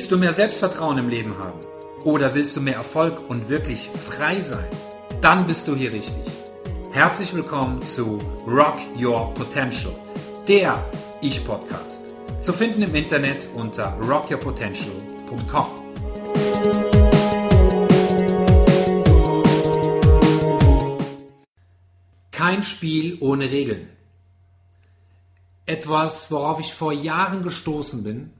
Willst du mehr Selbstvertrauen im Leben haben? Oder willst du mehr Erfolg und wirklich frei sein? Dann bist du hier richtig. Herzlich willkommen zu Rock Your Potential, der Ich-Podcast. Zu finden im Internet unter rockyourpotential.com. Kein Spiel ohne Regeln. Etwas, worauf ich vor Jahren gestoßen bin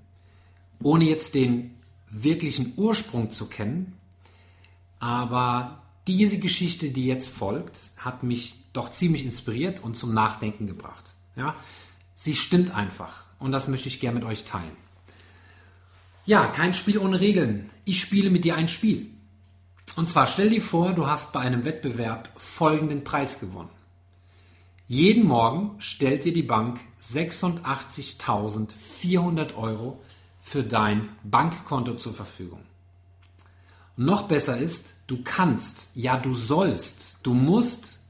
ohne jetzt den wirklichen Ursprung zu kennen. Aber diese Geschichte, die jetzt folgt, hat mich doch ziemlich inspiriert und zum Nachdenken gebracht. Ja, sie stimmt einfach und das möchte ich gerne mit euch teilen. Ja, kein Spiel ohne Regeln. Ich spiele mit dir ein Spiel. Und zwar stell dir vor, du hast bei einem Wettbewerb folgenden Preis gewonnen. Jeden Morgen stellt dir die Bank 86.400 Euro für dein Bankkonto zur Verfügung. noch besser ist, du kannst, ja du sollst, du musst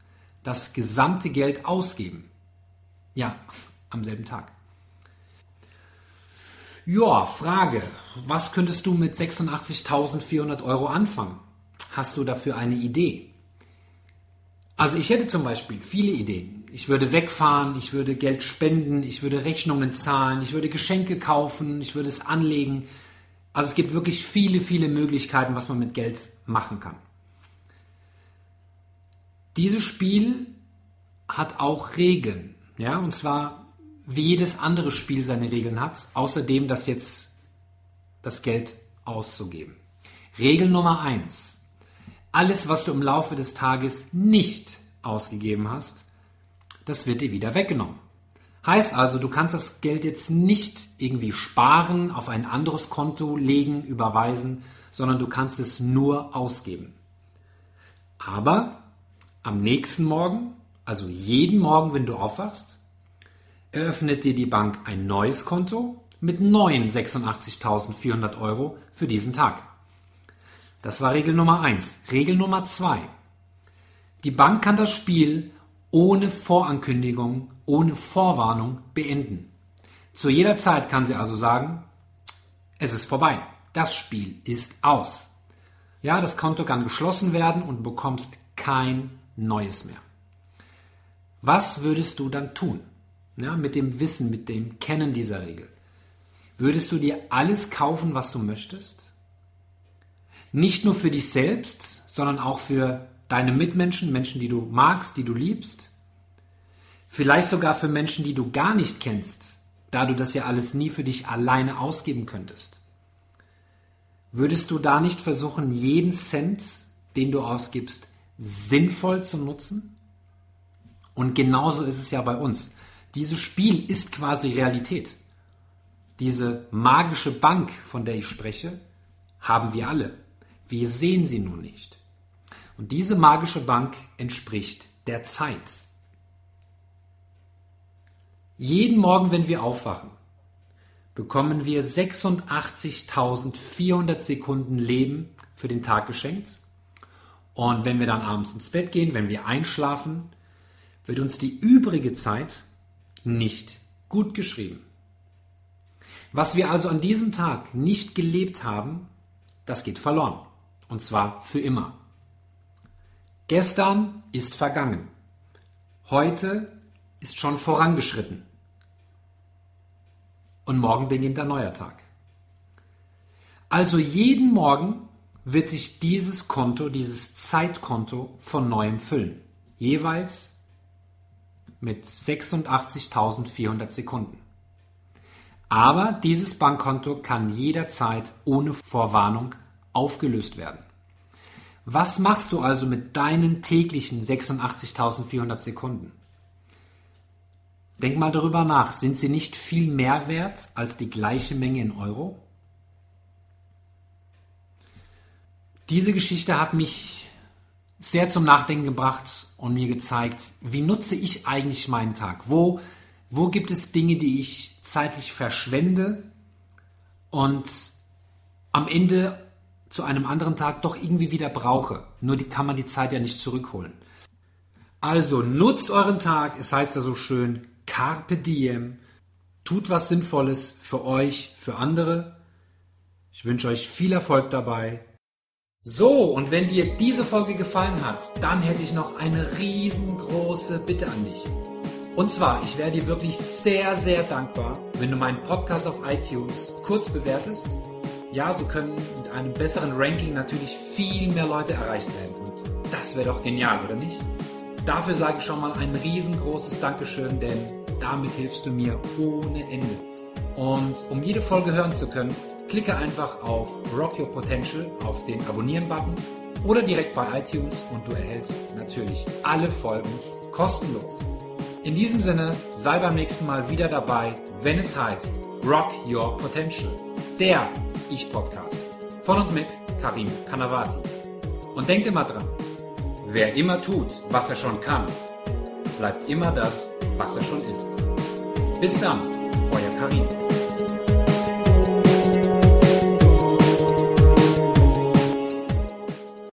das gesamte Geld ausgeben. Ja, am selben Tag. Ja, Frage, was könntest du mit 86.400 Euro anfangen? Hast du dafür eine Idee? Also ich hätte zum Beispiel viele Ideen. Ich würde wegfahren, ich würde Geld spenden, ich würde Rechnungen zahlen, ich würde Geschenke kaufen, ich würde es anlegen. Also es gibt wirklich viele, viele Möglichkeiten, was man mit Geld machen kann. Dieses Spiel hat auch Regeln, ja, und zwar wie jedes andere Spiel seine Regeln hat, außerdem das jetzt das Geld auszugeben. Regel Nummer eins: alles, was du im Laufe des Tages nicht ausgegeben hast, das wird dir wieder weggenommen. Heißt also, du kannst das Geld jetzt nicht irgendwie sparen, auf ein anderes Konto legen, überweisen, sondern du kannst es nur ausgeben. Aber am nächsten Morgen, also jeden Morgen, wenn du aufwachst, eröffnet dir die Bank ein neues Konto mit neuen 86.400 Euro für diesen Tag. Das war Regel Nummer 1. Regel Nummer 2. Die Bank kann das Spiel ohne Vorankündigung, ohne Vorwarnung beenden. Zu jeder Zeit kann sie also sagen, es ist vorbei. Das Spiel ist aus. Ja, das Konto kann geschlossen werden und du bekommst kein neues mehr. Was würdest du dann tun? Ja, mit dem Wissen, mit dem Kennen dieser Regel. Würdest du dir alles kaufen, was du möchtest? Nicht nur für dich selbst, sondern auch für deine Mitmenschen, Menschen, die du magst, die du liebst. Vielleicht sogar für Menschen, die du gar nicht kennst, da du das ja alles nie für dich alleine ausgeben könntest. Würdest du da nicht versuchen, jeden Cent, den du ausgibst, sinnvoll zu nutzen? Und genauso ist es ja bei uns. Dieses Spiel ist quasi Realität. Diese magische Bank, von der ich spreche, haben wir alle. Wir sehen sie nur nicht. Und diese magische Bank entspricht der Zeit. Jeden Morgen, wenn wir aufwachen, bekommen wir 86.400 Sekunden Leben für den Tag geschenkt. Und wenn wir dann abends ins Bett gehen, wenn wir einschlafen, wird uns die übrige Zeit nicht gut geschrieben. Was wir also an diesem Tag nicht gelebt haben, das geht verloren. Und zwar für immer. Gestern ist vergangen. Heute ist schon vorangeschritten. Und morgen beginnt ein neuer Tag. Also jeden Morgen wird sich dieses Konto, dieses Zeitkonto von neuem füllen. Jeweils mit 86.400 Sekunden. Aber dieses Bankkonto kann jederzeit ohne Vorwarnung aufgelöst werden. Was machst du also mit deinen täglichen 86.400 Sekunden? Denk mal darüber nach. Sind sie nicht viel mehr wert als die gleiche Menge in Euro? Diese Geschichte hat mich sehr zum Nachdenken gebracht und mir gezeigt, wie nutze ich eigentlich meinen Tag? Wo, wo gibt es Dinge, die ich zeitlich verschwende und am Ende zu einem anderen Tag doch irgendwie wieder brauche. Nur die kann man die Zeit ja nicht zurückholen. Also nutzt euren Tag, es heißt ja so schön, carpe diem, tut was Sinnvolles für euch, für andere Ich wünsche euch viel Erfolg dabei. So, und wenn dir diese Folge gefallen hat, dann hätte ich noch eine riesengroße Bitte an dich. Und zwar, ich wäre dir wirklich sehr, sehr dankbar, wenn du meinen Podcast auf iTunes kurz bewertest. Ja, so können mit einem besseren Ranking natürlich viel mehr Leute erreicht werden. Und das wäre doch genial, oder nicht? Dafür sage ich schon mal ein riesengroßes Dankeschön, denn damit hilfst du mir ohne Ende. Und um jede Folge hören zu können, klicke einfach auf Rock Your Potential auf den Abonnieren-Button oder direkt bei iTunes und du erhältst natürlich alle Folgen kostenlos. In diesem Sinne, sei beim nächsten Mal wieder dabei, wenn es heißt Rock Your Potential, der Ich-Podcast von und mit Karim Kanavati. Und denkt immer dran, wer immer tut, was er schon kann, bleibt immer das, was er schon ist. Bis dann, euer Karim.